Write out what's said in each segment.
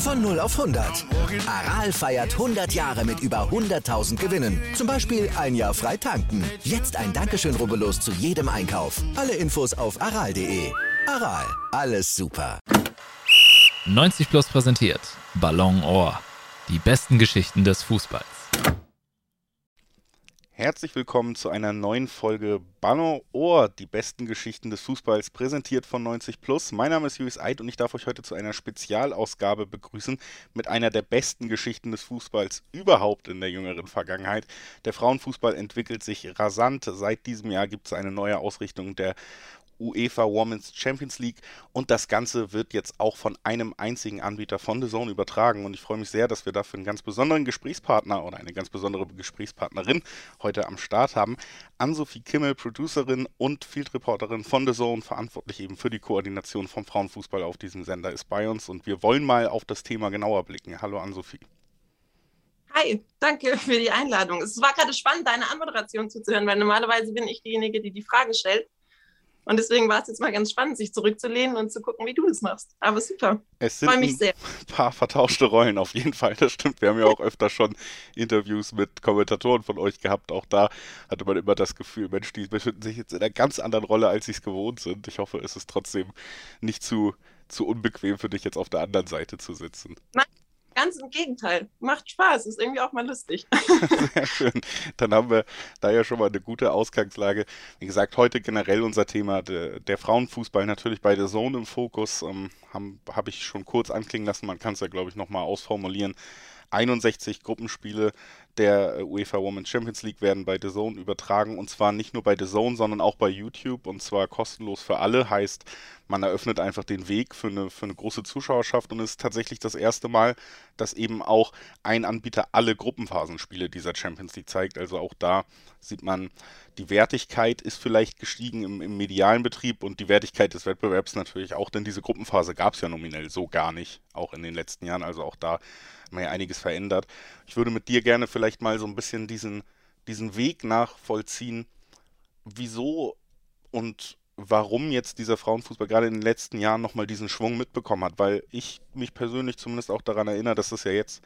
Von 0 auf 100. Aral feiert 100 Jahre mit über 100.000 Gewinnen. Zum Beispiel ein Jahr frei tanken. Jetzt ein Dankeschön, rubbellos zu jedem Einkauf. Alle Infos auf aral.de. Aral, alles super. 90 Plus präsentiert Ballon Ohr. Die besten Geschichten des Fußballs. Herzlich willkommen zu einer neuen Folge Ballon Ohr, die besten Geschichten des Fußballs, präsentiert von 90 Plus. Mein Name ist Julius Eid und ich darf euch heute zu einer Spezialausgabe begrüßen mit einer der besten Geschichten des Fußballs überhaupt in der jüngeren Vergangenheit. Der Frauenfußball entwickelt sich rasant. Seit diesem Jahr gibt es eine neue Ausrichtung der UEFA Women's Champions League und das Ganze wird jetzt auch von einem einzigen Anbieter von The Zone übertragen und ich freue mich sehr, dass wir dafür einen ganz besonderen Gesprächspartner oder eine ganz besondere Gesprächspartnerin heute am Start haben. Ann-Sophie Kimmel, Producerin und Field Reporterin von The Zone, verantwortlich eben für die Koordination vom Frauenfußball auf diesem Sender, ist bei uns und wir wollen mal auf das Thema genauer blicken. Hallo Ann-Sophie. Hi, danke für die Einladung. Es war gerade spannend, deine Anmoderation zuzuhören, weil normalerweise bin ich diejenige, die die Fragen stellt. Und deswegen war es jetzt mal ganz spannend, sich zurückzulehnen und zu gucken, wie du das machst. Aber super. Es sind ein sehr. paar vertauschte Rollen auf jeden Fall, das stimmt. Wir haben ja auch öfter schon Interviews mit Kommentatoren von euch gehabt. Auch da hatte man immer das Gefühl, Mensch, die befinden sich jetzt in einer ganz anderen Rolle, als sie es gewohnt sind. Ich hoffe, es ist trotzdem nicht zu, zu unbequem für dich, jetzt auf der anderen Seite zu sitzen. Nein, Ganz im Gegenteil. Macht Spaß, ist irgendwie auch mal lustig. Sehr schön. Dann haben wir da ja schon mal eine gute Ausgangslage. Wie gesagt, heute generell unser Thema der, der Frauenfußball natürlich bei der Zone im Fokus. Ähm, Habe hab ich schon kurz anklingen lassen. Man kann es ja, glaube ich, nochmal ausformulieren. 61 Gruppenspiele der äh, UEFA Women's Champions League werden bei The Zone übertragen und zwar nicht nur bei The Zone, sondern auch bei YouTube und zwar kostenlos für alle. Heißt, man eröffnet einfach den Weg für eine, für eine große Zuschauerschaft und es ist tatsächlich das erste Mal, dass eben auch ein Anbieter alle Gruppenphasenspiele dieser Champions League zeigt. Also auch da sieht man, die Wertigkeit ist vielleicht gestiegen im, im medialen Betrieb und die Wertigkeit des Wettbewerbs natürlich auch, denn diese Gruppenphase gab es ja nominell so gar nicht, auch in den letzten Jahren. Also auch da haben wir ja einiges verändert. Ich würde mit dir gerne vielleicht mal so ein bisschen diesen, diesen Weg nachvollziehen, wieso und warum jetzt dieser Frauenfußball gerade in den letzten Jahren nochmal diesen Schwung mitbekommen hat, weil ich mich persönlich zumindest auch daran erinnere, dass das ja jetzt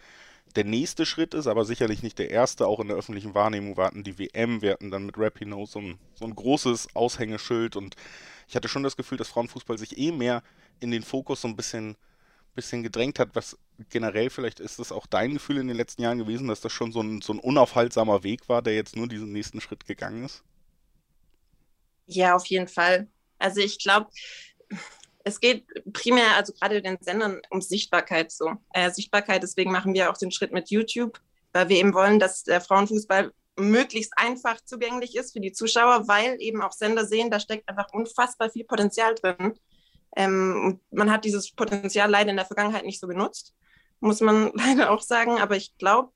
der nächste Schritt ist, aber sicherlich nicht der erste. Auch in der öffentlichen Wahrnehmung warten die WM, wir hatten dann mit Rapinoe so ein, so ein großes Aushängeschild und ich hatte schon das Gefühl, dass Frauenfußball sich eh mehr in den Fokus so ein bisschen, bisschen gedrängt hat, was generell vielleicht ist es auch dein Gefühl in den letzten Jahren gewesen, dass das schon so ein, so ein unaufhaltsamer Weg war, der jetzt nur diesen nächsten Schritt gegangen ist? Ja, auf jeden Fall. Also ich glaube, es geht primär, also gerade den Sendern, um Sichtbarkeit so. Äh, Sichtbarkeit, deswegen machen wir auch den Schritt mit YouTube, weil wir eben wollen, dass der Frauenfußball möglichst einfach zugänglich ist für die Zuschauer, weil eben auch Sender sehen, da steckt einfach unfassbar viel Potenzial drin. Ähm, man hat dieses Potenzial leider in der Vergangenheit nicht so genutzt, muss man leider auch sagen. Aber ich glaube,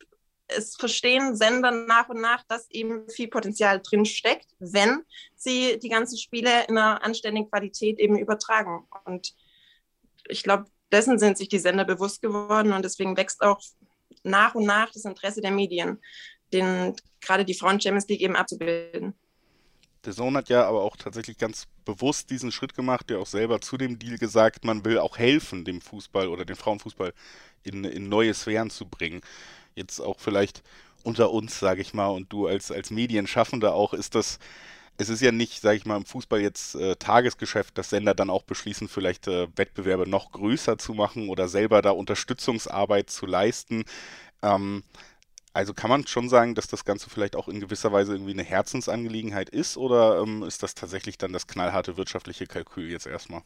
es verstehen Sender nach und nach, dass eben viel Potenzial drin steckt, wenn sie die ganzen Spiele in einer anständigen Qualität eben übertragen. Und ich glaube, dessen sind sich die Sender bewusst geworden und deswegen wächst auch nach und nach das Interesse der Medien, den, gerade die Frauen Champions League eben abzubilden. Der Sohn hat ja aber auch tatsächlich ganz bewusst diesen Schritt gemacht, der auch selber zu dem Deal gesagt, man will auch helfen, dem Fußball oder dem Frauenfußball in, in neue Sphären zu bringen jetzt auch vielleicht unter uns, sage ich mal, und du als, als Medienschaffender auch, ist das, es ist ja nicht, sage ich mal, im Fußball jetzt äh, Tagesgeschäft, dass Sender dann auch beschließen, vielleicht äh, Wettbewerbe noch größer zu machen oder selber da Unterstützungsarbeit zu leisten. Ähm, also kann man schon sagen, dass das Ganze vielleicht auch in gewisser Weise irgendwie eine Herzensangelegenheit ist oder ähm, ist das tatsächlich dann das knallharte wirtschaftliche Kalkül jetzt erstmal?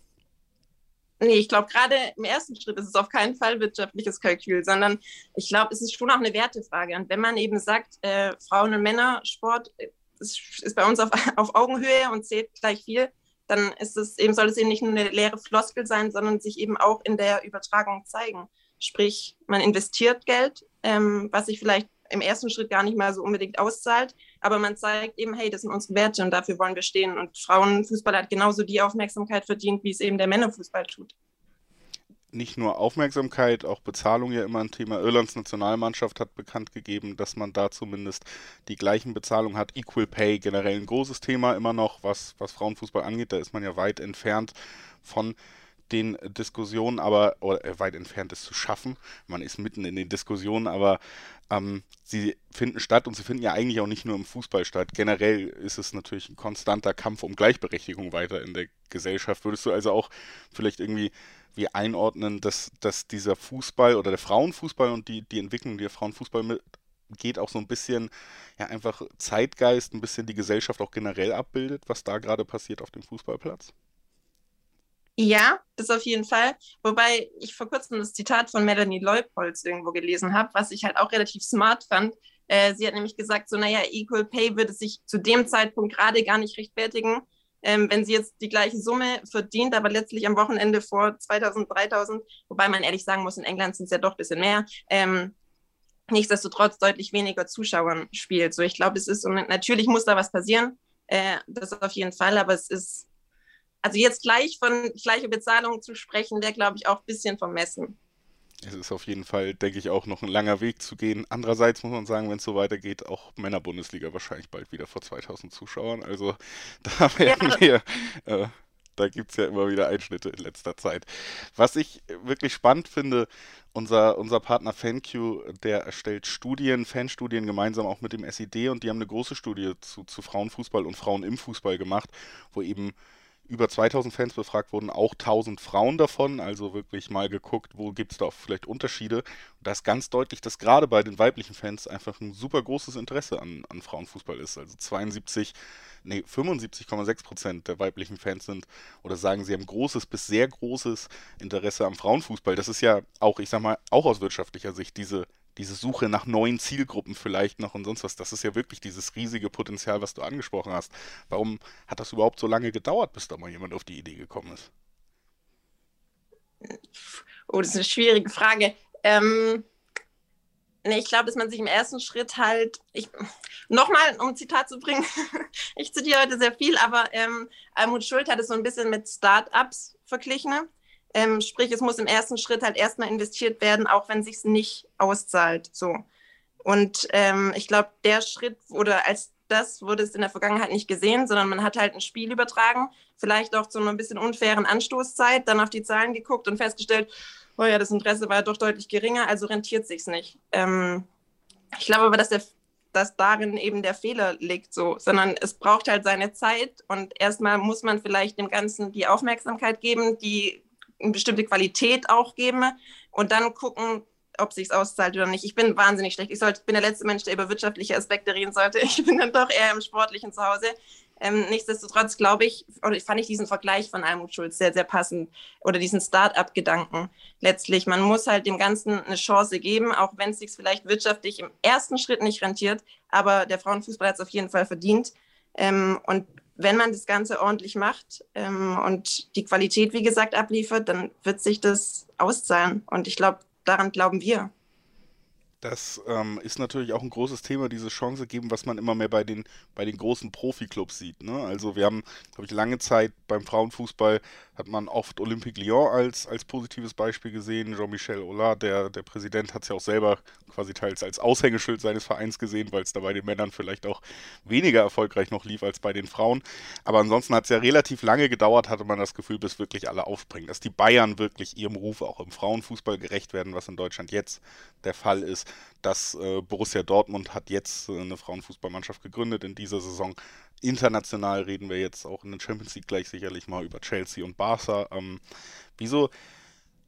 Nee, ich glaube, gerade im ersten Schritt ist es auf keinen Fall wirtschaftliches Kalkül, sondern ich glaube, es ist schon auch eine Wertefrage. Und wenn man eben sagt, äh, Frauen- und Männersport ist, ist bei uns auf, auf Augenhöhe und zählt gleich viel, dann ist es eben, soll es eben nicht nur eine leere Floskel sein, sondern sich eben auch in der Übertragung zeigen. Sprich, man investiert Geld ähm, was sich vielleicht im ersten Schritt gar nicht mal so unbedingt auszahlt. Aber man zeigt eben, hey, das sind unsere Werte und dafür wollen wir stehen. Und Frauenfußball hat genauso die Aufmerksamkeit verdient, wie es eben der Männerfußball tut nicht nur Aufmerksamkeit, auch Bezahlung ja immer ein Thema. Irlands Nationalmannschaft hat bekannt gegeben, dass man da zumindest die gleichen Bezahlungen hat. Equal Pay generell ein großes Thema immer noch, was, was Frauenfußball angeht. Da ist man ja weit entfernt von den Diskussionen, aber oder äh, weit entfernt ist zu schaffen. Man ist mitten in den Diskussionen, aber ähm, sie finden statt und sie finden ja eigentlich auch nicht nur im Fußball statt. Generell ist es natürlich ein konstanter Kampf um Gleichberechtigung weiter in der Gesellschaft. Würdest du also auch vielleicht irgendwie wie einordnen, dass, dass dieser Fußball oder der Frauenfußball und die, die Entwicklung, die der Frauenfußball mit, geht, auch so ein bisschen, ja, einfach Zeitgeist, ein bisschen die Gesellschaft auch generell abbildet, was da gerade passiert auf dem Fußballplatz? Ja, das auf jeden Fall. Wobei ich vor kurzem das Zitat von Melanie Leupolz irgendwo gelesen habe, was ich halt auch relativ smart fand. Äh, sie hat nämlich gesagt, so, naja, Equal Pay würde sich zu dem Zeitpunkt gerade gar nicht rechtfertigen, ähm, wenn sie jetzt die gleiche Summe verdient, aber letztlich am Wochenende vor 2000, 3000, wobei man ehrlich sagen muss, in England sind es ja doch ein bisschen mehr, ähm, nichtsdestotrotz deutlich weniger Zuschauern spielt. So, ich glaube, es ist, und natürlich muss da was passieren, äh, das auf jeden Fall, aber es ist also jetzt gleich von gleicher Bezahlung zu sprechen, wäre, glaube ich, auch ein bisschen vermessen. Es ist auf jeden Fall, denke ich, auch noch ein langer Weg zu gehen. Andererseits muss man sagen, wenn es so weitergeht, auch Männerbundesliga wahrscheinlich bald wieder vor 2000 Zuschauern. Also da werden ja. wir, äh, da gibt es ja immer wieder Einschnitte in letzter Zeit. Was ich wirklich spannend finde, unser, unser Partner FanQ, der erstellt Studien, Fanstudien gemeinsam auch mit dem SID und die haben eine große Studie zu, zu Frauenfußball und Frauen im Fußball gemacht, wo eben über 2000 Fans befragt wurden, auch 1000 Frauen davon, also wirklich mal geguckt, wo gibt es da vielleicht Unterschiede. Und da ist ganz deutlich, dass gerade bei den weiblichen Fans einfach ein super großes Interesse an, an Frauenfußball ist. Also 72, nee, 75,6 Prozent der weiblichen Fans sind oder sagen, sie haben großes bis sehr großes Interesse am Frauenfußball. Das ist ja auch, ich sag mal, auch aus wirtschaftlicher Sicht diese diese Suche nach neuen Zielgruppen vielleicht noch und sonst was, das ist ja wirklich dieses riesige Potenzial, was du angesprochen hast. Warum hat das überhaupt so lange gedauert, bis da mal jemand auf die Idee gekommen ist? Oh, das ist eine schwierige Frage. Ähm, nee, ich glaube, dass man sich im ersten Schritt halt, ich, nochmal, um ein Zitat zu bringen, ich zitiere heute sehr viel, aber ähm, Almut Schuld hat es so ein bisschen mit Start-ups verglichen. Ähm, sprich, es muss im ersten Schritt halt erstmal investiert werden, auch wenn es sich nicht auszahlt. So. Und ähm, ich glaube, der Schritt oder als das wurde es in der Vergangenheit nicht gesehen, sondern man hat halt ein Spiel übertragen, vielleicht auch zu einer ein bisschen unfairen Anstoßzeit, dann auf die Zahlen geguckt und festgestellt, oh ja, das Interesse war doch deutlich geringer, also rentiert sich's nicht. Ähm, ich glaube aber, dass, der, dass darin eben der Fehler liegt, so, sondern es braucht halt seine Zeit und erstmal muss man vielleicht dem Ganzen die Aufmerksamkeit geben, die eine bestimmte Qualität auch geben und dann gucken, ob sich auszahlt oder nicht. Ich bin wahnsinnig schlecht. Ich sollte, bin der letzte Mensch, der über wirtschaftliche Aspekte reden sollte. Ich bin dann doch eher im Sportlichen zu Hause. Ähm, nichtsdestotrotz glaube ich, oder fand ich diesen Vergleich von Almut Schulz sehr, sehr passend oder diesen Start-up-Gedanken letztlich. Man muss halt dem Ganzen eine Chance geben, auch wenn es sich vielleicht wirtschaftlich im ersten Schritt nicht rentiert. Aber der Frauenfußball hat es auf jeden Fall verdient. Ähm, und wenn man das Ganze ordentlich macht ähm, und die Qualität, wie gesagt, abliefert, dann wird sich das auszahlen. Und ich glaube, daran glauben wir. Das ähm, ist natürlich auch ein großes Thema, diese Chance geben, was man immer mehr bei den, bei den großen Profiklubs sieht. Ne? Also wir haben, glaube ich, lange Zeit beim Frauenfußball hat man oft Olympique Lyon als, als positives Beispiel gesehen. Jean-Michel Aulas, der, der Präsident, hat es ja auch selber quasi teils als Aushängeschild seines Vereins gesehen, weil es da bei den Männern vielleicht auch weniger erfolgreich noch lief als bei den Frauen. Aber ansonsten hat es ja relativ lange gedauert, hatte man das Gefühl, bis wirklich alle aufspringen. Dass die Bayern wirklich ihrem Ruf auch im Frauenfußball gerecht werden, was in Deutschland jetzt der Fall ist. Dass äh, Borussia Dortmund hat jetzt äh, eine Frauenfußballmannschaft gegründet in dieser Saison international reden wir jetzt auch in der Champions League gleich sicherlich mal über Chelsea und Barca. Ähm, wieso,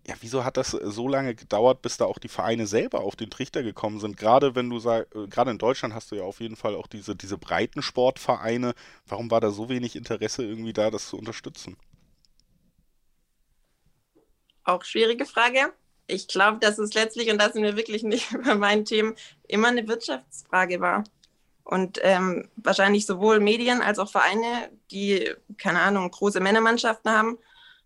ja, wieso hat das so lange gedauert, bis da auch die Vereine selber auf den Trichter gekommen sind? Gerade wenn du sagst, äh, gerade in Deutschland hast du ja auf jeden Fall auch diese, diese breiten Sportvereine. Warum war da so wenig Interesse irgendwie da, das zu unterstützen? Auch schwierige Frage. Ich glaube, dass es letztlich, und da sind wir wirklich nicht über meinen Themen, immer eine Wirtschaftsfrage war. Und ähm, wahrscheinlich sowohl Medien als auch Vereine, die, keine Ahnung, große Männermannschaften haben,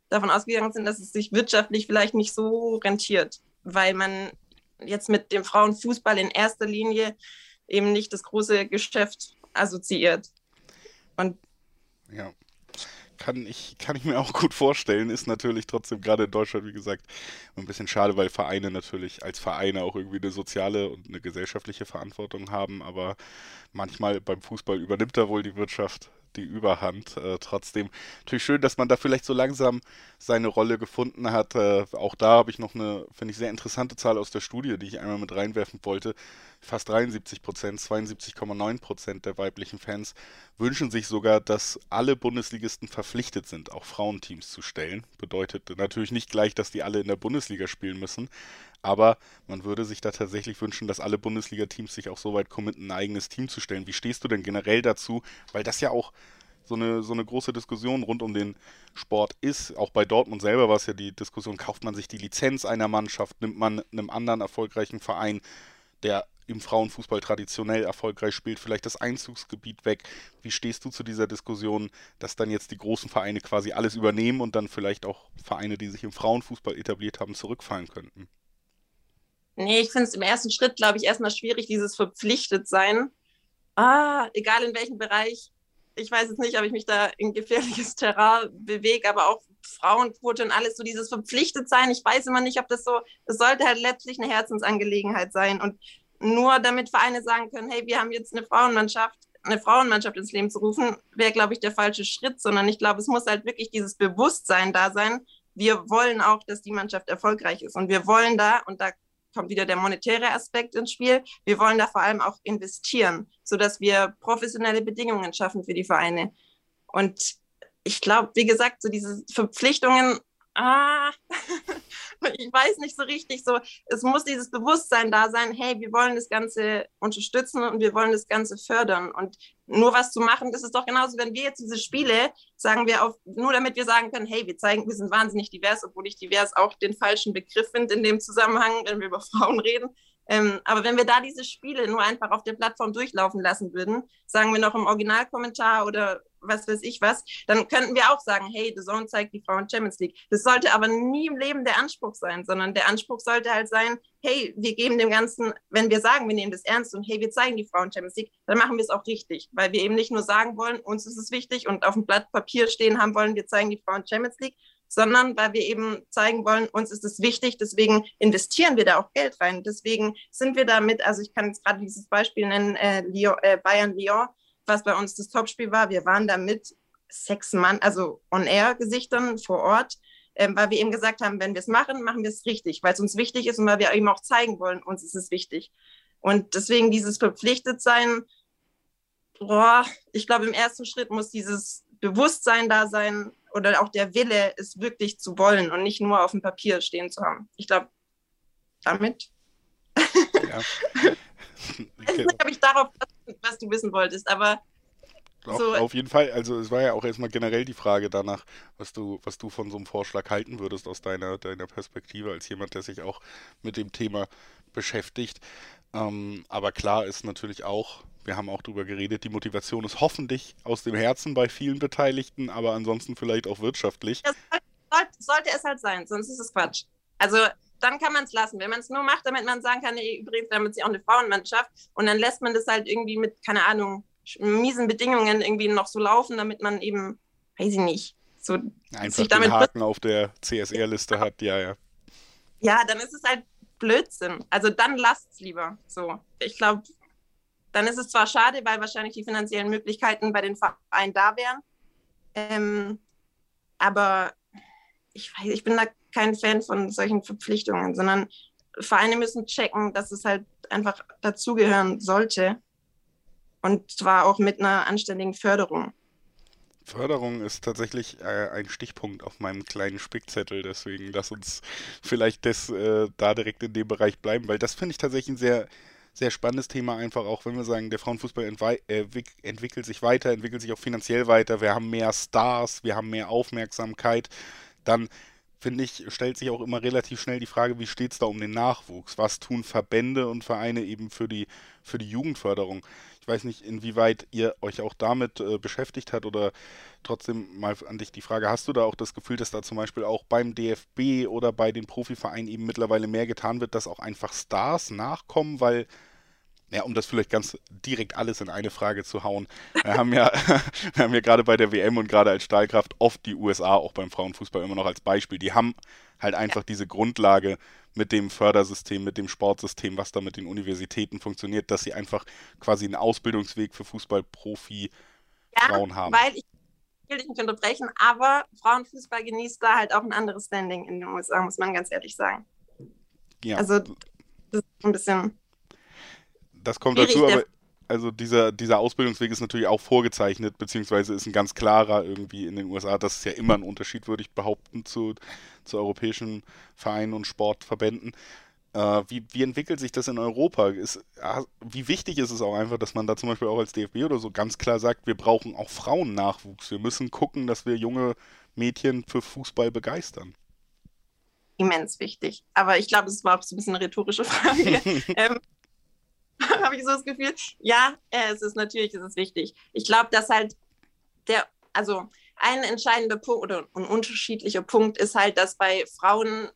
davon ausgegangen sind, dass es sich wirtschaftlich vielleicht nicht so rentiert, weil man jetzt mit dem Frauenfußball in erster Linie eben nicht das große Geschäft assoziiert. Und ja kann ich, kann ich mir auch gut vorstellen. Ist natürlich trotzdem gerade in Deutschland, wie gesagt, ein bisschen schade, weil Vereine natürlich als Vereine auch irgendwie eine soziale und eine gesellschaftliche Verantwortung haben. Aber manchmal beim Fußball übernimmt da wohl die Wirtschaft die Überhand. Äh, trotzdem natürlich schön, dass man da vielleicht so langsam seine Rolle gefunden hat. Äh, auch da habe ich noch eine, finde ich, sehr interessante Zahl aus der Studie, die ich einmal mit reinwerfen wollte. Fast 73 Prozent, 72,9 Prozent der weiblichen Fans wünschen sich sogar, dass alle Bundesligisten verpflichtet sind, auch Frauenteams zu stellen. Bedeutet natürlich nicht gleich, dass die alle in der Bundesliga spielen müssen, aber man würde sich da tatsächlich wünschen, dass alle Bundesliga-Teams sich auch so weit committen, ein eigenes Team zu stellen. Wie stehst du denn generell dazu? Weil das ja auch so eine, so eine große Diskussion rund um den Sport ist. Auch bei Dortmund selber war es ja die Diskussion, kauft man sich die Lizenz einer Mannschaft, nimmt man einem anderen erfolgreichen Verein, der im Frauenfußball traditionell erfolgreich spielt, vielleicht das Einzugsgebiet weg. Wie stehst du zu dieser Diskussion, dass dann jetzt die großen Vereine quasi alles übernehmen und dann vielleicht auch Vereine, die sich im Frauenfußball etabliert haben, zurückfallen könnten? Nee, ich finde es im ersten Schritt, glaube ich, erstmal schwierig, dieses verpflichtet sein. Ah, egal in welchem Bereich. Ich weiß jetzt nicht, ob ich mich da in gefährliches Terrain bewege, aber auch Frauenquote und alles, so dieses verpflichtet sein. Ich weiß immer nicht, ob das so, es sollte halt letztlich eine Herzensangelegenheit sein. Und nur damit Vereine sagen können, hey, wir haben jetzt eine Frauenmannschaft, eine Frauenmannschaft ins Leben zu rufen, wäre, glaube ich, der falsche Schritt, sondern ich glaube, es muss halt wirklich dieses Bewusstsein da sein. Wir wollen auch, dass die Mannschaft erfolgreich ist. Und wir wollen da, und da kommt wieder der monetäre Aspekt ins Spiel. Wir wollen da vor allem auch investieren, sodass wir professionelle Bedingungen schaffen für die Vereine. Und ich glaube, wie gesagt, so diese Verpflichtungen ah, ich weiß nicht so richtig, so, es muss dieses Bewusstsein da sein, hey, wir wollen das Ganze unterstützen und wir wollen das Ganze fördern. Und nur was zu machen, das ist doch genauso, wenn wir jetzt diese Spiele, sagen wir auf, nur damit wir sagen können, hey, wir zeigen, wir sind wahnsinnig divers, obwohl ich divers auch den falschen Begriff finde in dem Zusammenhang, wenn wir über Frauen reden. Ähm, aber wenn wir da diese Spiele nur einfach auf der Plattform durchlaufen lassen würden, sagen wir noch im Originalkommentar oder was weiß ich was, dann könnten wir auch sagen, hey, The Zone zeigt die Frauen Champions League. Das sollte aber nie im Leben der Anspruch sein, sondern der Anspruch sollte halt sein, hey, wir geben dem Ganzen, wenn wir sagen, wir nehmen das ernst und hey, wir zeigen die Frauen Champions League, dann machen wir es auch richtig, weil wir eben nicht nur sagen wollen, uns ist es wichtig und auf dem Blatt Papier stehen haben wollen, wir zeigen die Frauen Champions League, sondern weil wir eben zeigen wollen, uns ist es wichtig, deswegen investieren wir da auch Geld rein. Deswegen sind wir damit, also ich kann jetzt gerade dieses Beispiel nennen, äh, Lyon, äh, Bayern-Lyon, was bei uns das Topspiel war. Wir waren da mit sechs Mann, also On-Air-Gesichtern vor Ort, ähm, weil wir eben gesagt haben, wenn wir es machen, machen wir es richtig, weil es uns wichtig ist und weil wir eben auch zeigen wollen, uns ist es wichtig. Und deswegen dieses Verpflichtetsein, boah, ich glaube, im ersten Schritt muss dieses Bewusstsein da sein, oder auch der Wille, es wirklich zu wollen und nicht nur auf dem Papier stehen zu haben. Ich glaube, damit. Ja. nicht, ob ich darauf, was du wissen wolltest, aber. Auf, so. auf jeden Fall, also es war ja auch erstmal generell die Frage danach, was du, was du von so einem Vorschlag halten würdest aus deiner, deiner Perspektive, als jemand, der sich auch mit dem Thema beschäftigt. Ähm, aber klar ist natürlich auch, wir haben auch darüber geredet, die Motivation ist hoffentlich aus dem Herzen bei vielen Beteiligten, aber ansonsten vielleicht auch wirtschaftlich. Das sollte, es halt sein, sonst ist es Quatsch. Also dann kann man es lassen. Wenn man es nur macht, damit man sagen kann, nee, übrigens, damit sie auch eine Frauenmannschaft und dann lässt man das halt irgendwie mit, keine Ahnung, miesen Bedingungen irgendwie noch so laufen, damit man eben, weiß ich nicht, so einfach sich damit den Haken auf der CSR-Liste hat, ja, ja. Ja, dann ist es halt Blödsinn. Also dann lasst es lieber. So. Ich glaube, dann ist es zwar schade, weil wahrscheinlich die finanziellen Möglichkeiten bei den Vereinen da wären. Ähm, aber ich, weiß, ich bin da kein Fan von solchen Verpflichtungen, sondern Vereine müssen checken, dass es halt einfach dazugehören sollte. Und zwar auch mit einer anständigen Förderung. Förderung ist tatsächlich äh, ein Stichpunkt auf meinem kleinen Spickzettel, deswegen lass uns vielleicht das, äh, da direkt in dem Bereich bleiben, weil das finde ich tatsächlich ein sehr sehr spannendes Thema, einfach auch, wenn wir sagen, der Frauenfußball äh, entwickelt sich weiter, entwickelt sich auch finanziell weiter, wir haben mehr Stars, wir haben mehr Aufmerksamkeit, dann finde ich, stellt sich auch immer relativ schnell die Frage, wie steht es da um den Nachwuchs? Was tun Verbände und Vereine eben für die, für die Jugendförderung? Ich weiß nicht, inwieweit ihr euch auch damit äh, beschäftigt habt oder trotzdem mal an dich die Frage, hast du da auch das Gefühl, dass da zum Beispiel auch beim DFB oder bei den Profivereinen eben mittlerweile mehr getan wird, dass auch einfach Stars nachkommen, weil ja, um das vielleicht ganz direkt alles in eine Frage zu hauen. Wir haben ja, wir haben ja gerade bei der WM und gerade als Stahlkraft oft die USA auch beim Frauenfußball immer noch als Beispiel. Die haben halt einfach diese Grundlage mit dem Fördersystem, mit dem Sportsystem, was da mit den Universitäten funktioniert, dass sie einfach quasi einen Ausbildungsweg für Fußballprofi Frauen ja, haben. Weil ich will dich nicht unterbrechen, aber Frauenfußball genießt da halt auch ein anderes Standing in den USA, muss man ganz ehrlich sagen. Ja. Also das ist ein bisschen das kommt dazu, aber also dieser, dieser Ausbildungsweg ist natürlich auch vorgezeichnet, beziehungsweise ist ein ganz klarer irgendwie in den USA. Das ist ja immer ein Unterschied, würde ich behaupten, zu, zu europäischen Vereinen und Sportverbänden. Äh, wie, wie entwickelt sich das in Europa? Ist, wie wichtig ist es auch einfach, dass man da zum Beispiel auch als DFB oder so ganz klar sagt, wir brauchen auch Frauennachwuchs. Wir müssen gucken, dass wir junge Mädchen für Fußball begeistern immens wichtig. Aber ich glaube, es war auch so ein bisschen eine rhetorische Frage. ähm, habe ich so das Gefühl. Ja, äh, es ist natürlich, es ist wichtig. Ich glaube, dass halt der, also ein entscheidender Punkt oder ein unterschiedlicher Punkt ist halt, dass bei Frauen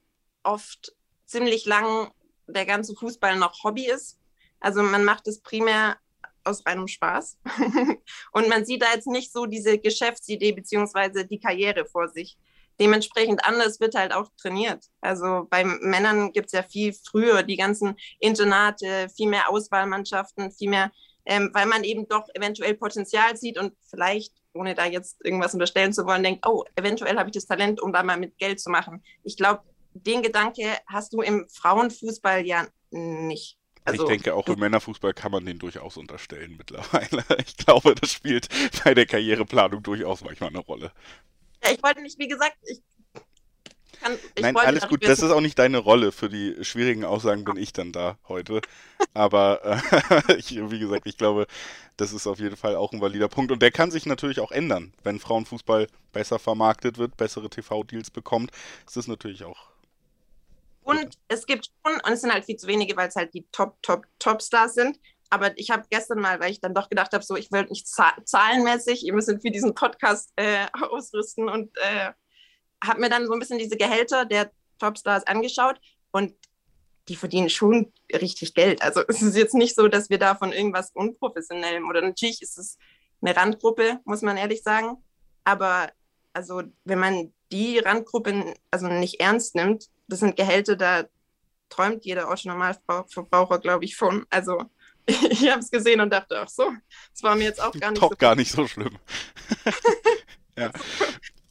oft ziemlich lang der ganze Fußball noch Hobby ist. Also man macht es primär aus reinem Spaß. und man sieht da jetzt nicht so diese Geschäftsidee beziehungsweise die Karriere vor sich dementsprechend anders wird halt auch trainiert. Also bei Männern gibt es ja viel früher die ganzen Internate, viel mehr Auswahlmannschaften, viel mehr, ähm, weil man eben doch eventuell Potenzial sieht und vielleicht, ohne da jetzt irgendwas unterstellen zu wollen, denkt, oh, eventuell habe ich das Talent, um da mal mit Geld zu machen. Ich glaube, den Gedanke hast du im Frauenfußball ja nicht. Also, ich denke, auch im Männerfußball kann man den durchaus unterstellen mittlerweile. Ich glaube, das spielt bei der Karriereplanung durchaus manchmal eine Rolle. Ja, ich wollte nicht, wie gesagt, ich kann, ich Nein, alles gut, das ist auch nicht deine Rolle. Für die schwierigen Aussagen bin ich dann da heute. Aber äh, ich, wie gesagt, ich glaube, das ist auf jeden Fall auch ein valider Punkt. Und der kann sich natürlich auch ändern. Wenn Frauenfußball besser vermarktet wird, bessere TV-Deals bekommt, ist das natürlich auch. Und es gibt schon, und es sind halt viel zu wenige, weil es halt die Top, Top, Top-Stars sind, aber ich habe gestern mal, weil ich dann doch gedacht habe, so ich will nicht zahlenmäßig, ihr müsst für diesen Podcast äh, ausrüsten und äh, habe mir dann so ein bisschen diese Gehälter der Topstars angeschaut und die verdienen schon richtig Geld. Also es ist jetzt nicht so, dass wir da von irgendwas Unprofessionellem oder natürlich ist es eine Randgruppe, muss man ehrlich sagen. Aber also wenn man die Randgruppe also nicht ernst nimmt, das sind Gehälter, da träumt jeder Normalverbraucher, glaube ich, von. Also ich habe es gesehen und dachte, ach so, das war mir jetzt auch gar nicht Doch, so gar nicht so schlimm. ja.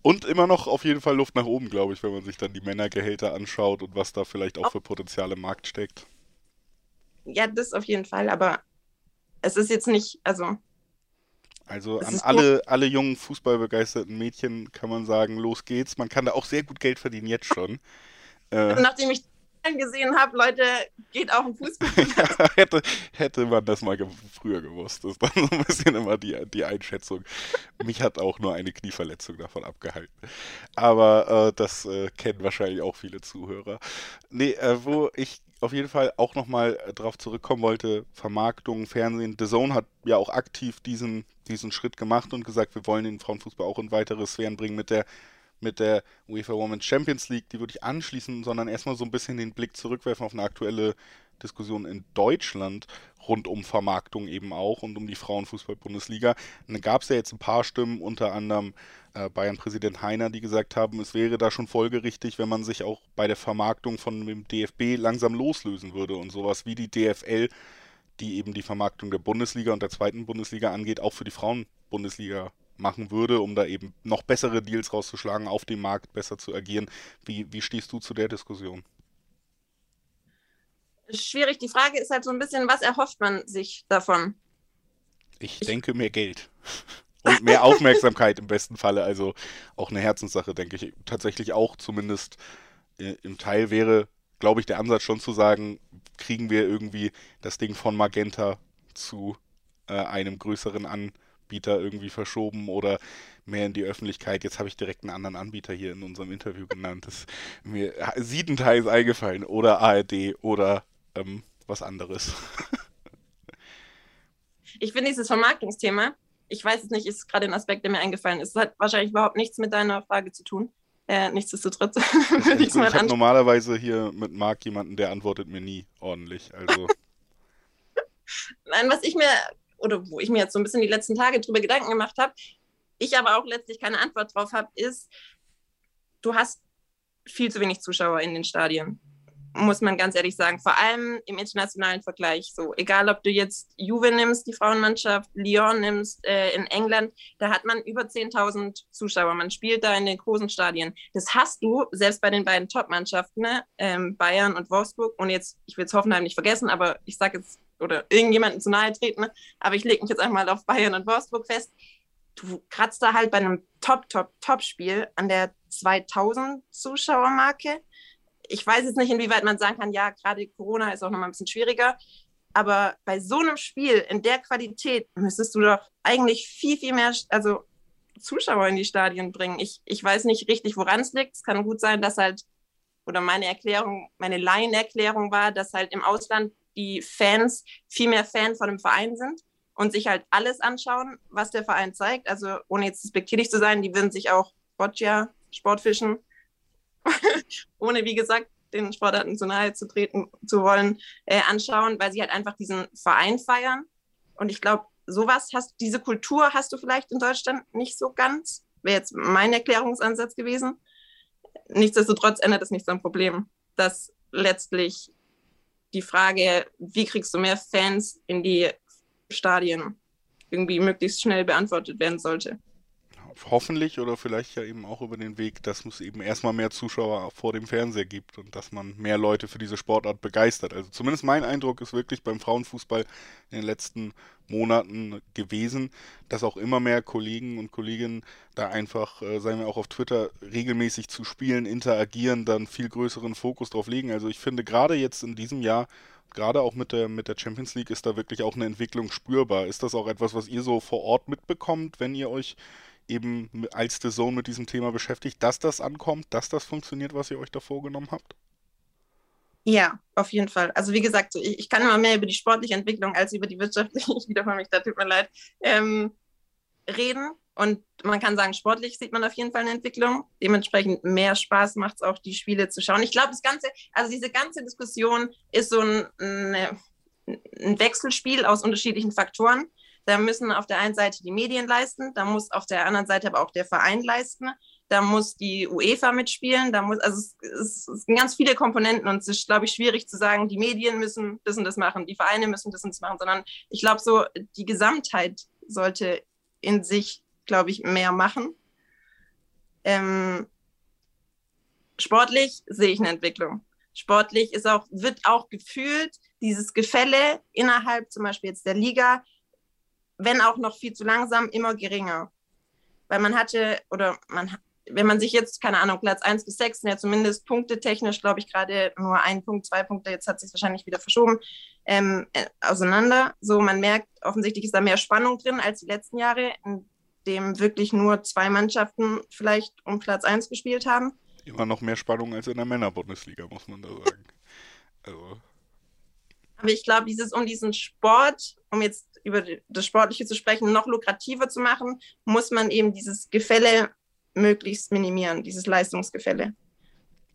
Und immer noch auf jeden Fall Luft nach oben, glaube ich, wenn man sich dann die Männergehälter anschaut und was da vielleicht auch für Potenzial im Markt steckt. Ja, das auf jeden Fall, aber es ist jetzt nicht, also. Also an alle, alle jungen Fußballbegeisterten Mädchen kann man sagen, los geht's. Man kann da auch sehr gut Geld verdienen, jetzt schon. Äh, Nachdem ich gesehen habe, Leute, geht auch im Fußball. hätte, hätte man das mal ge früher gewusst. Das ist dann so ein bisschen immer die, die Einschätzung. Mich hat auch nur eine Knieverletzung davon abgehalten. Aber äh, das äh, kennen wahrscheinlich auch viele Zuhörer. Nee, äh, wo ich auf jeden Fall auch nochmal äh, drauf zurückkommen wollte, Vermarktung, Fernsehen. The Zone hat ja auch aktiv diesen, diesen Schritt gemacht und gesagt, wir wollen den Frauenfußball auch in weitere Sphären bringen mit der mit der UEFA Women's Champions League, die würde ich anschließen, sondern erstmal so ein bisschen den Blick zurückwerfen auf eine aktuelle Diskussion in Deutschland rund um Vermarktung eben auch und um die Frauenfußball-Bundesliga. Da gab es ja jetzt ein paar Stimmen, unter anderem äh, Bayern-Präsident Heiner, die gesagt haben, es wäre da schon folgerichtig, wenn man sich auch bei der Vermarktung von dem DFB langsam loslösen würde und sowas wie die DFL, die eben die Vermarktung der Bundesliga und der zweiten Bundesliga angeht, auch für die Frauenbundesliga machen würde, um da eben noch bessere Deals rauszuschlagen, auf dem Markt besser zu agieren. Wie, wie stehst du zu der Diskussion? Schwierig. Die Frage ist halt so ein bisschen, was erhofft man sich davon? Ich denke mehr Geld. Und mehr Aufmerksamkeit im besten Falle. Also auch eine Herzenssache, denke ich. Tatsächlich auch zumindest äh, im Teil wäre, glaube ich, der Ansatz schon zu sagen, kriegen wir irgendwie das Ding von Magenta zu äh, einem größeren Anbieter Anbieter irgendwie verschoben oder mehr in die Öffentlichkeit. Jetzt habe ich direkt einen anderen Anbieter hier in unserem Interview genannt. Das ist mir siebenteils eingefallen. Oder ARD oder ähm, was anderes. ich finde dieses Vermarktungsthema, ich weiß es nicht, ist gerade ein Aspekt, der mir eingefallen ist. Es hat wahrscheinlich überhaupt nichts mit deiner Frage zu tun. Äh, nichtsdestotrotz ich Ich habe normalerweise hier mit Marc jemanden, der antwortet mir nie ordentlich. Also. Nein, was ich mir, oder wo ich mir jetzt so ein bisschen die letzten Tage drüber Gedanken gemacht habe, ich aber auch letztlich keine Antwort drauf habe, ist, du hast viel zu wenig Zuschauer in den Stadien muss man ganz ehrlich sagen, vor allem im internationalen Vergleich. So, egal ob du jetzt Juve nimmst, die Frauenmannschaft, Lyon nimmst äh, in England, da hat man über 10.000 Zuschauer. Man spielt da in den großen Stadien. Das hast du selbst bei den beiden Top-Mannschaften, ne? ähm, Bayern und Wolfsburg. Und jetzt, ich will es Hoffenheim nicht vergessen, aber ich sage jetzt, oder irgendjemanden zu nahe treten, ne? aber ich lege mich jetzt einmal auf Bayern und Wolfsburg fest. Du kratzt da halt bei einem Top, Top, Top-Spiel an der 2000 Zuschauermarke ich weiß jetzt nicht, inwieweit man sagen kann, ja, gerade Corona ist auch nochmal ein bisschen schwieriger. Aber bei so einem Spiel in der Qualität müsstest du doch eigentlich viel, viel mehr also Zuschauer in die Stadien bringen. Ich, ich weiß nicht richtig, woran es liegt. Es kann gut sein, dass halt, oder meine Erklärung, meine Laienerklärung war, dass halt im Ausland die Fans viel mehr Fan von dem Verein sind und sich halt alles anschauen, was der Verein zeigt. Also ohne jetzt respektierlich zu sein, die würden sich auch Boccia, Sportfischen ohne wie gesagt den Sportarten zu nahe zu treten zu wollen, äh, anschauen, weil sie halt einfach diesen Verein feiern. Und ich glaube, sowas hast, diese Kultur hast du vielleicht in Deutschland nicht so ganz. Wäre jetzt mein Erklärungsansatz gewesen. Nichtsdestotrotz ändert es nichts am Problem, dass letztlich die Frage, wie kriegst du mehr Fans in die Stadien, irgendwie möglichst schnell beantwortet werden sollte hoffentlich oder vielleicht ja eben auch über den Weg, dass es eben erstmal mehr Zuschauer vor dem Fernseher gibt und dass man mehr Leute für diese Sportart begeistert. Also zumindest mein Eindruck ist wirklich beim Frauenfußball in den letzten Monaten gewesen, dass auch immer mehr Kollegen und Kolleginnen da einfach, äh, sagen wir auch auf Twitter, regelmäßig zu spielen, interagieren, dann viel größeren Fokus drauf legen. Also ich finde gerade jetzt in diesem Jahr gerade auch mit der, mit der Champions League ist da wirklich auch eine Entwicklung spürbar. Ist das auch etwas, was ihr so vor Ort mitbekommt, wenn ihr euch eben als The Zone mit diesem Thema beschäftigt, dass das ankommt, dass das funktioniert, was ihr euch da vorgenommen habt? Ja, auf jeden Fall. Also wie gesagt, ich, ich kann immer mehr über die sportliche Entwicklung als über die wirtschaftliche, ich wiederhole mich da, tut mir leid, ähm, reden. Und man kann sagen, sportlich sieht man auf jeden Fall eine Entwicklung. Dementsprechend mehr Spaß macht es auch, die Spiele zu schauen. Ich glaube, das Ganze, also diese ganze Diskussion ist so ein, ein Wechselspiel aus unterschiedlichen Faktoren. Da müssen auf der einen Seite die Medien leisten, da muss auf der anderen Seite aber auch der Verein leisten, da muss die UEFA mitspielen, da muss, also es, es, es sind ganz viele Komponenten und es ist, glaube ich, schwierig zu sagen, die Medien müssen das und das machen, die Vereine müssen das und das machen, sondern ich glaube, so die Gesamtheit sollte in sich, glaube ich, mehr machen. Ähm, sportlich sehe ich eine Entwicklung. Sportlich ist auch, wird auch gefühlt dieses Gefälle innerhalb zum Beispiel jetzt der Liga wenn auch noch viel zu langsam, immer geringer. Weil man hatte, oder man, wenn man sich jetzt, keine Ahnung, Platz 1 bis 6, ja zumindest punktetechnisch, glaube ich, gerade nur ein Punkt, zwei Punkte, jetzt hat sich wahrscheinlich wieder verschoben, ähm, äh, auseinander. So, man merkt, offensichtlich ist da mehr Spannung drin als die letzten Jahre, in dem wirklich nur zwei Mannschaften vielleicht um Platz 1 gespielt haben. Immer noch mehr Spannung als in der Männerbundesliga, muss man da sagen. Also. Aber ich glaube, dieses um diesen Sport, um jetzt über das Sportliche zu sprechen, noch lukrativer zu machen, muss man eben dieses Gefälle möglichst minimieren, dieses Leistungsgefälle.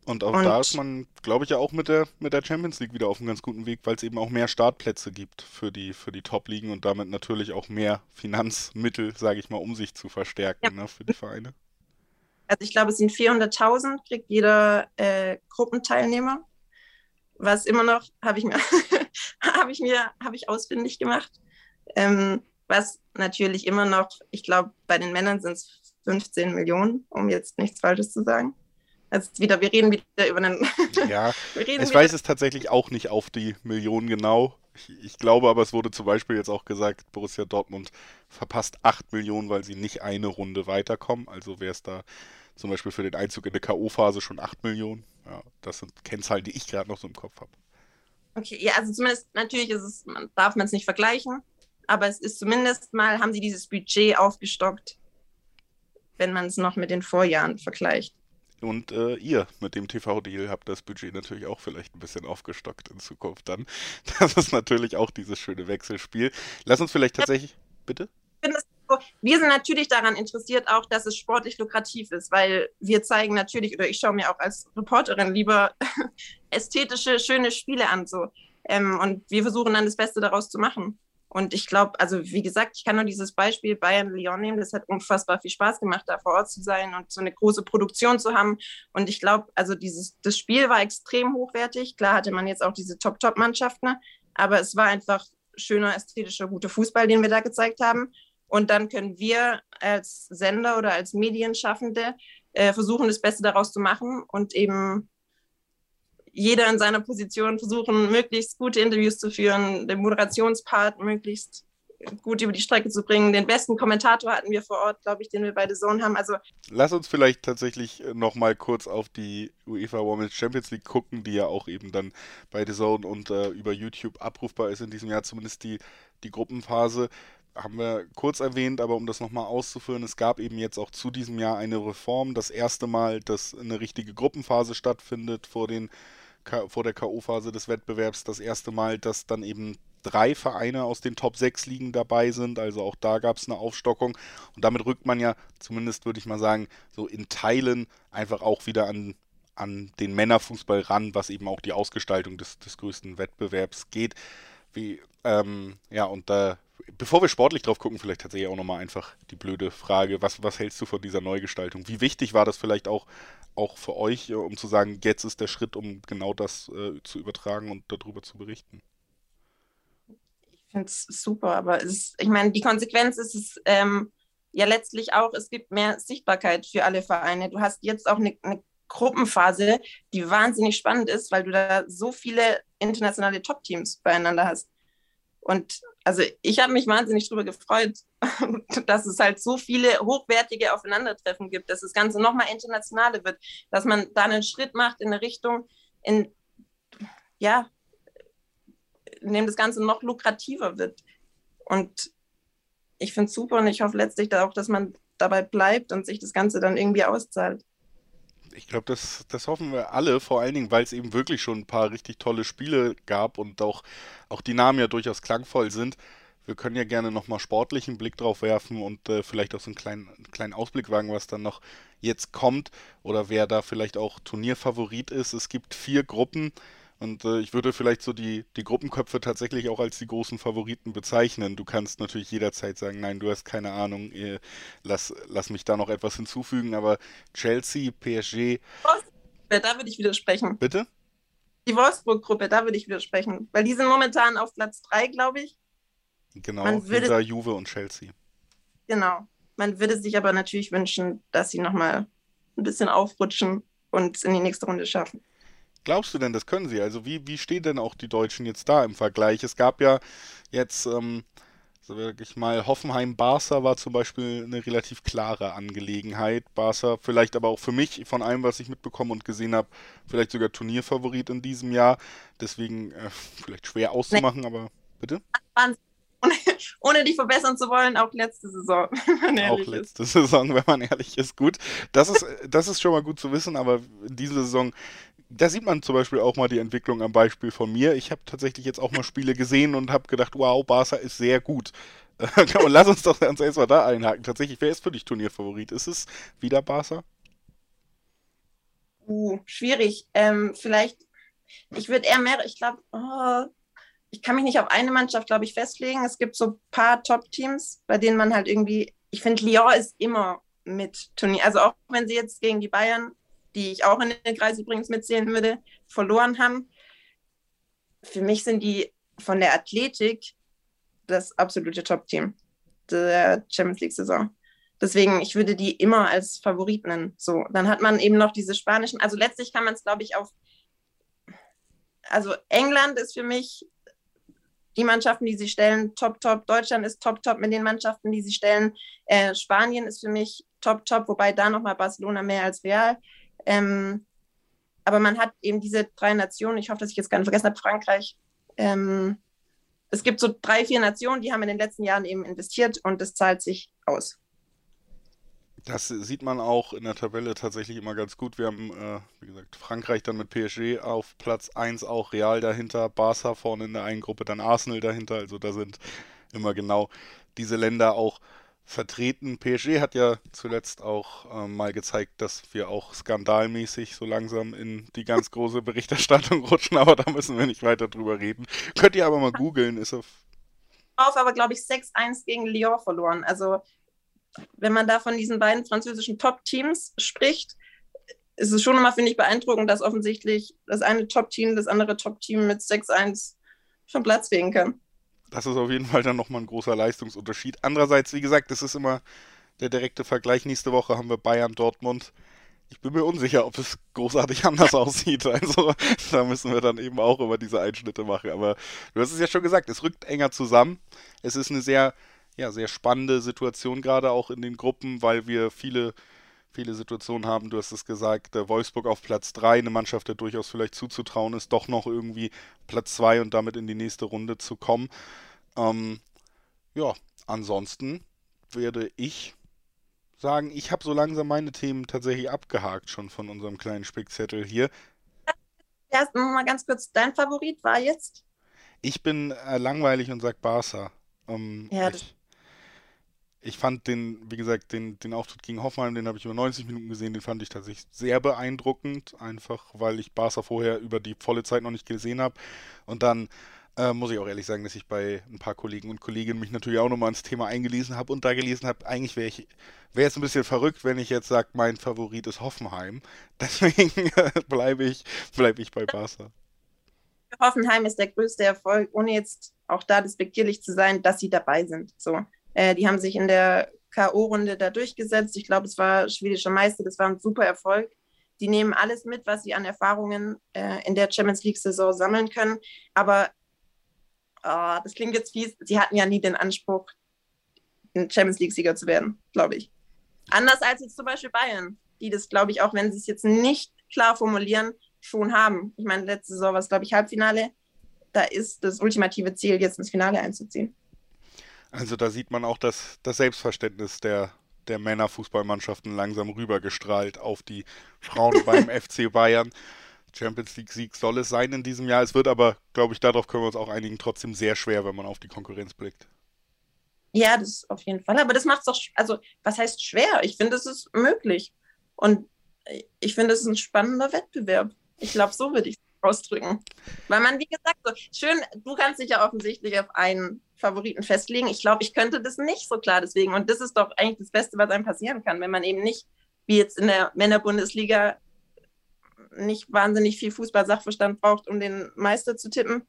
Und auch und, da ist man, glaube ich, ja auch mit der, mit der Champions League wieder auf einem ganz guten Weg, weil es eben auch mehr Startplätze gibt für die, für die Top-Ligen und damit natürlich auch mehr Finanzmittel, sage ich mal, um sich zu verstärken ja. ne, für die Vereine. Also ich glaube, es sind 400.000, kriegt jeder äh, Gruppenteilnehmer. Was immer noch, habe ich mir, habe ich mir, habe ich ausfindig gemacht. Ähm, was natürlich immer noch, ich glaube, bei den Männern sind es 15 Millionen, um jetzt nichts Falsches zu sagen. Also wieder, wir reden wieder über einen. ja, ich weiß es tatsächlich auch nicht auf die Millionen genau. Ich, ich, glaube aber, es wurde zum Beispiel jetzt auch gesagt, Borussia Dortmund verpasst 8 Millionen, weil sie nicht eine Runde weiterkommen. Also wäre es da zum Beispiel für den Einzug in der K.O.-Phase schon 8 Millionen. Ja, das sind Kennzahlen, die ich gerade noch so im Kopf habe. Okay, ja, also zumindest natürlich ist es, man darf man es nicht vergleichen aber es ist zumindest mal, haben sie dieses Budget aufgestockt, wenn man es noch mit den Vorjahren vergleicht. Und äh, ihr mit dem TV-Deal habt das Budget natürlich auch vielleicht ein bisschen aufgestockt in Zukunft dann. Das ist natürlich auch dieses schöne Wechselspiel. Lass uns vielleicht tatsächlich. Bitte? Wir sind natürlich daran interessiert, auch, dass es sportlich lukrativ ist, weil wir zeigen natürlich, oder ich schaue mir auch als Reporterin lieber ästhetische, schöne Spiele an. So. Ähm, und wir versuchen dann das Beste daraus zu machen. Und ich glaube, also wie gesagt, ich kann nur dieses Beispiel Bayern-Lyon nehmen. Das hat unfassbar viel Spaß gemacht, da vor Ort zu sein und so eine große Produktion zu haben. Und ich glaube, also dieses, das Spiel war extrem hochwertig. Klar hatte man jetzt auch diese Top-Top-Mannschaften, ne? aber es war einfach schöner, ästhetischer, guter Fußball, den wir da gezeigt haben. Und dann können wir als Sender oder als Medienschaffende äh, versuchen, das Beste daraus zu machen und eben jeder in seiner Position versuchen, möglichst gute Interviews zu führen, den Moderationspart möglichst gut über die Strecke zu bringen. Den besten Kommentator hatten wir vor Ort, glaube ich, den wir bei The Zone haben. Also Lass uns vielleicht tatsächlich nochmal kurz auf die UEFA Women's Champions League gucken, die ja auch eben dann bei The Zone und äh, über YouTube abrufbar ist in diesem Jahr, zumindest die, die Gruppenphase haben wir kurz erwähnt, aber um das nochmal auszuführen, es gab eben jetzt auch zu diesem Jahr eine Reform. Das erste Mal, dass eine richtige Gruppenphase stattfindet vor den vor der K.O.-Phase des Wettbewerbs das erste Mal, dass dann eben drei Vereine aus den Top 6 Ligen dabei sind. Also auch da gab es eine Aufstockung. Und damit rückt man ja, zumindest würde ich mal sagen, so in Teilen einfach auch wieder an, an den Männerfußball ran, was eben auch die Ausgestaltung des, des größten Wettbewerbs geht. Wie, ähm, ja, und da, bevor wir sportlich drauf gucken, vielleicht tatsächlich auch nochmal einfach die blöde Frage, was, was hältst du von dieser Neugestaltung? Wie wichtig war das vielleicht auch auch für euch, um zu sagen, jetzt ist der Schritt, um genau das äh, zu übertragen und darüber zu berichten? Ich finde es super, aber ist, ich meine, die Konsequenz ist es ähm, ja letztlich auch, es gibt mehr Sichtbarkeit für alle Vereine. Du hast jetzt auch eine, eine Gruppenphase, die wahnsinnig spannend ist, weil du da so viele internationale Top-Teams beieinander hast. Und also ich habe mich wahnsinnig darüber gefreut, dass es halt so viele hochwertige Aufeinandertreffen gibt, dass das Ganze nochmal internationaler wird, dass man da einen Schritt macht in eine Richtung, in, ja, in dem das Ganze noch lukrativer wird. Und ich finde es super und ich hoffe letztlich auch, dass man dabei bleibt und sich das Ganze dann irgendwie auszahlt ich glaube, das, das hoffen wir alle, vor allen Dingen, weil es eben wirklich schon ein paar richtig tolle Spiele gab und auch, auch die Namen ja durchaus klangvoll sind. Wir können ja gerne nochmal sportlichen Blick drauf werfen und äh, vielleicht auch so einen kleinen, kleinen Ausblick wagen, was dann noch jetzt kommt oder wer da vielleicht auch Turnierfavorit ist. Es gibt vier Gruppen und äh, ich würde vielleicht so die, die Gruppenköpfe tatsächlich auch als die großen Favoriten bezeichnen. Du kannst natürlich jederzeit sagen, nein, du hast keine Ahnung, äh, lass, lass mich da noch etwas hinzufügen, aber Chelsea, PSG. Da würde ich widersprechen. Bitte? Die Wolfsburg-Gruppe, da würde ich widersprechen. Weil die sind momentan auf Platz 3, glaube ich. Genau, Man würde, hinter Juve und Chelsea. Genau. Man würde sich aber natürlich wünschen, dass sie nochmal ein bisschen aufrutschen und es in die nächste Runde schaffen glaubst du denn, das können sie? Also wie, wie stehen denn auch die Deutschen jetzt da im Vergleich? Es gab ja jetzt, ähm, so wirklich mal, Hoffenheim-Barca war zum Beispiel eine relativ klare Angelegenheit. Barca vielleicht aber auch für mich, von allem, was ich mitbekommen und gesehen habe, vielleicht sogar Turnierfavorit in diesem Jahr. Deswegen äh, vielleicht schwer auszumachen, nee. aber bitte? Ohne, ohne dich verbessern zu wollen, auch letzte Saison. auch letzte ist. Saison, wenn man ehrlich ist, gut. Das ist, das ist schon mal gut zu wissen, aber in dieser Saison da sieht man zum Beispiel auch mal die Entwicklung am Beispiel von mir. Ich habe tatsächlich jetzt auch mal Spiele gesehen und habe gedacht, wow, Barca ist sehr gut. und lass uns doch ganz erstmal da einhaken. Tatsächlich, wer ist für dich Turnierfavorit? Ist es wieder Barca? Uh, schwierig. Ähm, vielleicht, ich würde eher mehr, ich glaube, oh, ich kann mich nicht auf eine Mannschaft, glaube ich, festlegen. Es gibt so ein paar Top-Teams, bei denen man halt irgendwie, ich finde, Lyon ist immer mit Turnier. Also auch wenn sie jetzt gegen die Bayern die ich auch in den Kreis übrigens mitzählen würde, verloren haben. Für mich sind die von der Athletik das absolute Top-Team der Champions League-Saison. Deswegen, ich würde die immer als Favorit nennen. So, dann hat man eben noch diese spanischen, also letztlich kann man es, glaube ich, auf, also England ist für mich die Mannschaften, die sie stellen, top, top. Deutschland ist top, top mit den Mannschaften, die sie stellen. Äh, Spanien ist für mich top, top, wobei da nochmal Barcelona mehr als Real. Ähm, aber man hat eben diese drei Nationen, ich hoffe, dass ich jetzt gar nicht vergessen habe, Frankreich, ähm, es gibt so drei, vier Nationen, die haben in den letzten Jahren eben investiert und das zahlt sich aus. Das sieht man auch in der Tabelle tatsächlich immer ganz gut. Wir haben, äh, wie gesagt, Frankreich dann mit PSG auf Platz 1, auch Real dahinter, Barca vorne in der einen Gruppe, dann Arsenal dahinter. Also da sind immer genau diese Länder auch vertreten. PSG hat ja zuletzt auch äh, mal gezeigt, dass wir auch skandalmäßig so langsam in die ganz große Berichterstattung rutschen, aber da müssen wir nicht weiter drüber reden. Könnt ihr aber mal googeln, ist auf. Auf, aber glaube ich 6-1 gegen Lyon verloren. Also wenn man da von diesen beiden französischen Top-Teams spricht, ist es schon immer, finde ich, beeindruckend, dass offensichtlich das eine Top-Team das andere Top-Team mit 6-1 vom Platz fegen kann. Das ist auf jeden Fall dann nochmal ein großer Leistungsunterschied. Andererseits, wie gesagt, das ist immer der direkte Vergleich. Nächste Woche haben wir Bayern, Dortmund. Ich bin mir unsicher, ob es großartig anders aussieht. Also da müssen wir dann eben auch immer diese Einschnitte machen. Aber du hast es ja schon gesagt, es rückt enger zusammen. Es ist eine sehr ja, sehr spannende Situation gerade auch in den Gruppen, weil wir viele, viele Situationen haben. Du hast es gesagt, Wolfsburg auf Platz 3, eine Mannschaft, der durchaus vielleicht zuzutrauen ist, doch noch irgendwie Platz 2 und damit in die nächste Runde zu kommen. Ähm, ja, ansonsten werde ich sagen, ich habe so langsam meine Themen tatsächlich abgehakt schon von unserem kleinen Spickzettel hier. Erst mal ganz kurz, dein Favorit war jetzt? Ich bin äh, langweilig und sag Barca. Ähm, ja, ich, ich fand den, wie gesagt, den, den Auftritt gegen Hoffenheim, den habe ich über 90 Minuten gesehen, den fand ich tatsächlich sehr beeindruckend, einfach weil ich Barca vorher über die volle Zeit noch nicht gesehen habe. Und dann äh, muss ich auch ehrlich sagen, dass ich bei ein paar Kollegen und Kolleginnen mich natürlich auch nochmal ins Thema eingelesen habe und da gelesen habe, eigentlich wäre ich wäre es ein bisschen verrückt, wenn ich jetzt sage, mein Favorit ist Hoffenheim. Deswegen bleibe ich, bleib ich bei Barca. Hoffenheim ist der größte Erfolg, ohne jetzt auch da despektierlich zu sein, dass sie dabei sind. So. Äh, die haben sich in der K.O.-Runde da durchgesetzt. Ich glaube, es war schwedischer Meister. Das war ein super Erfolg. Die nehmen alles mit, was sie an Erfahrungen äh, in der Champions League-Saison sammeln können. Aber oh, das klingt jetzt fies. Sie hatten ja nie den Anspruch, ein Champions League-Sieger zu werden, glaube ich. Anders als jetzt zum Beispiel Bayern, die das, glaube ich, auch wenn sie es jetzt nicht klar formulieren, schon haben. Ich meine, letzte Saison war es, glaube ich, Halbfinale. Da ist das ultimative Ziel, jetzt ins Finale einzuziehen. Also da sieht man auch das, das Selbstverständnis der, der Männerfußballmannschaften langsam rübergestrahlt auf die Frauen beim FC Bayern. Champions League-Sieg soll es sein in diesem Jahr. Es wird aber, glaube ich, darauf können wir uns auch einigen, trotzdem sehr schwer, wenn man auf die Konkurrenz blickt. Ja, das auf jeden Fall. Aber das macht es doch, also was heißt schwer? Ich finde, es ist möglich. Und ich finde, es ist ein spannender Wettbewerb. Ich glaube, so würde ich es ausdrücken. Weil man, wie gesagt, so schön, du kannst dich ja offensichtlich auf einen Favoriten festlegen. Ich glaube, ich könnte das nicht so klar deswegen. Und das ist doch eigentlich das Beste, was einem passieren kann, wenn man eben nicht, wie jetzt in der Männerbundesliga, nicht wahnsinnig viel Fußball-Sachverstand braucht, um den Meister zu tippen.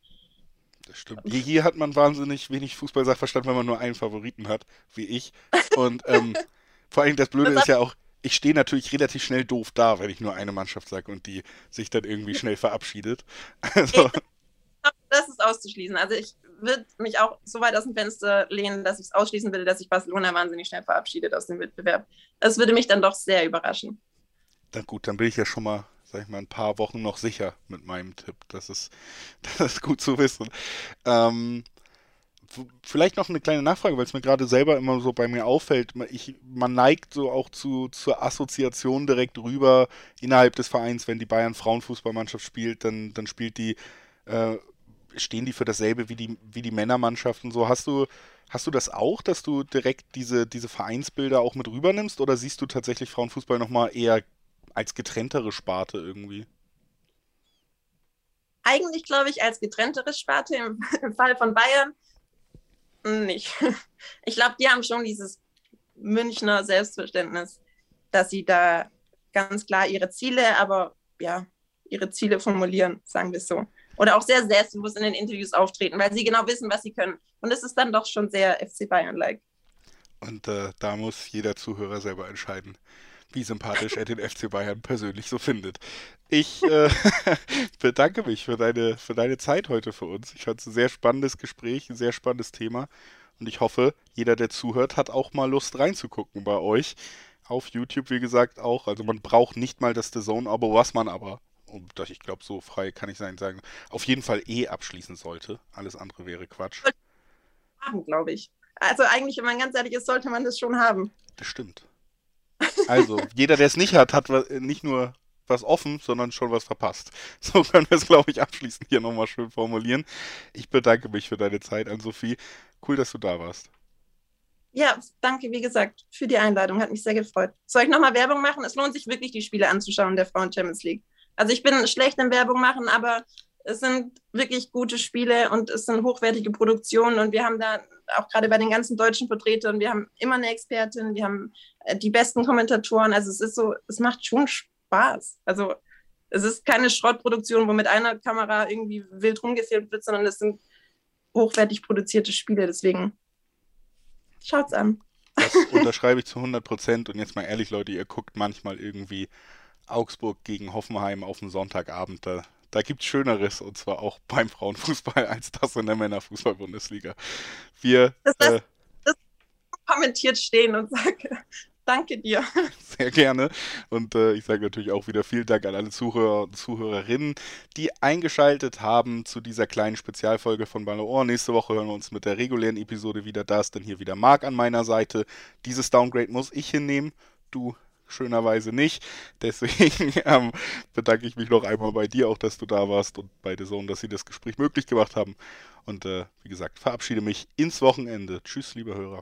Das stimmt. Hier, hier hat man wahnsinnig wenig Fußball-Sachverstand, wenn man nur einen Favoriten hat, wie ich. Und ähm, vor allem das Blöde das ist ja auch, ich stehe natürlich relativ schnell doof da, wenn ich nur eine Mannschaft sage und die sich dann irgendwie schnell verabschiedet. Also. Das ist auszuschließen. Also ich würde mich auch so weit aus dem Fenster lehnen, dass ich es ausschließen will, dass sich Barcelona wahnsinnig schnell verabschiedet aus dem Wettbewerb. Das würde mich dann doch sehr überraschen. Na gut, dann bin ich ja schon mal, sag ich mal, ein paar Wochen noch sicher mit meinem Tipp. Das ist, das ist gut zu wissen. Ähm, vielleicht noch eine kleine Nachfrage, weil es mir gerade selber immer so bei mir auffällt. Ich, man neigt so auch zu, zur Assoziation direkt rüber innerhalb des Vereins, wenn die Bayern Frauenfußballmannschaft spielt, dann, dann spielt die äh, stehen die für dasselbe wie die, wie die Männermannschaft und so. Hast du, hast du das auch, dass du direkt diese, diese Vereinsbilder auch mit rübernimmst oder siehst du tatsächlich Frauenfußball nochmal eher als getrenntere Sparte irgendwie? Eigentlich glaube ich als getrenntere Sparte im, im Fall von Bayern nicht. Ich glaube, die haben schon dieses Münchner Selbstverständnis, dass sie da ganz klar ihre Ziele, aber ja, ihre Ziele formulieren, sagen wir es so oder auch sehr selbstbewusst in den Interviews auftreten, weil sie genau wissen, was sie können. Und es ist dann doch schon sehr FC Bayern-like. Und äh, da muss jeder Zuhörer selber entscheiden, wie sympathisch er den FC Bayern persönlich so findet. Ich äh, bedanke mich für deine, für deine Zeit heute für uns. Ich fand es ein sehr spannendes Gespräch, ein sehr spannendes Thema. Und ich hoffe, jeder, der zuhört, hat auch mal Lust reinzugucken bei euch. Auf YouTube, wie gesagt, auch. Also man braucht nicht mal das The Zone-Abo, was man aber und ich glaube, so frei kann ich sein sagen, auf jeden Fall eh abschließen sollte. Alles andere wäre Quatsch. Haben, glaube ich. Also eigentlich, wenn man ganz ehrlich ist, sollte man das schon haben. Das stimmt. Also, jeder, der es nicht hat, hat nicht nur was offen, sondern schon was verpasst. So können wir es, glaube ich, abschließend hier nochmal schön formulieren. Ich bedanke mich für deine Zeit an Sophie. Cool, dass du da warst. Ja, danke, wie gesagt, für die Einladung. Hat mich sehr gefreut. Soll ich nochmal Werbung machen? Es lohnt sich wirklich, die Spiele anzuschauen der Frauen Champions League. Also ich bin schlecht in Werbung machen, aber es sind wirklich gute Spiele und es sind hochwertige Produktionen und wir haben da auch gerade bei den ganzen deutschen Vertretern, wir haben immer eine Expertin, wir haben äh, die besten Kommentatoren. Also es ist so, es macht schon Spaß. Also es ist keine Schrottproduktion, wo mit einer Kamera irgendwie wild rumgefilmt wird, sondern es sind hochwertig produzierte Spiele. Deswegen schaut's an. Das unterschreibe ich zu 100 Prozent. Und jetzt mal ehrlich, Leute, ihr guckt manchmal irgendwie Augsburg gegen Hoffenheim auf dem Sonntagabend. Da, da gibt es Schöneres und zwar auch beim Frauenfußball als das in der Männerfußball-Bundesliga. Wir. Das, das, äh, das kommentiert stehen und sage Danke dir. Sehr gerne. Und äh, ich sage natürlich auch wieder vielen Dank an alle Zuhörer und Zuhörerinnen, die eingeschaltet haben zu dieser kleinen Spezialfolge von Ball Ohr. Nächste Woche hören wir uns mit der regulären Episode wieder. Da ist dann hier wieder Marc an meiner Seite. Dieses Downgrade muss ich hinnehmen. Du schönerweise nicht. Deswegen ähm, bedanke ich mich noch einmal bei dir auch, dass du da warst und bei The Zone, dass sie das Gespräch möglich gemacht haben. Und äh, wie gesagt, verabschiede mich ins Wochenende. Tschüss, liebe Hörer.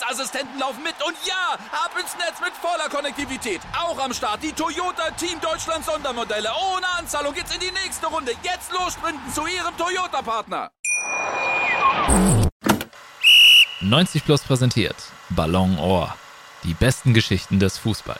Sicherheitsassistenten laufen mit. Und ja, ab ins Netz mit voller Konnektivität. Auch am Start die Toyota Team Deutschland Sondermodelle. Ohne Anzahlung geht's in die nächste Runde. Jetzt los sprinten zu ihrem Toyota-Partner. 90 Plus präsentiert Ballon Ohr. Die besten Geschichten des Fußballs.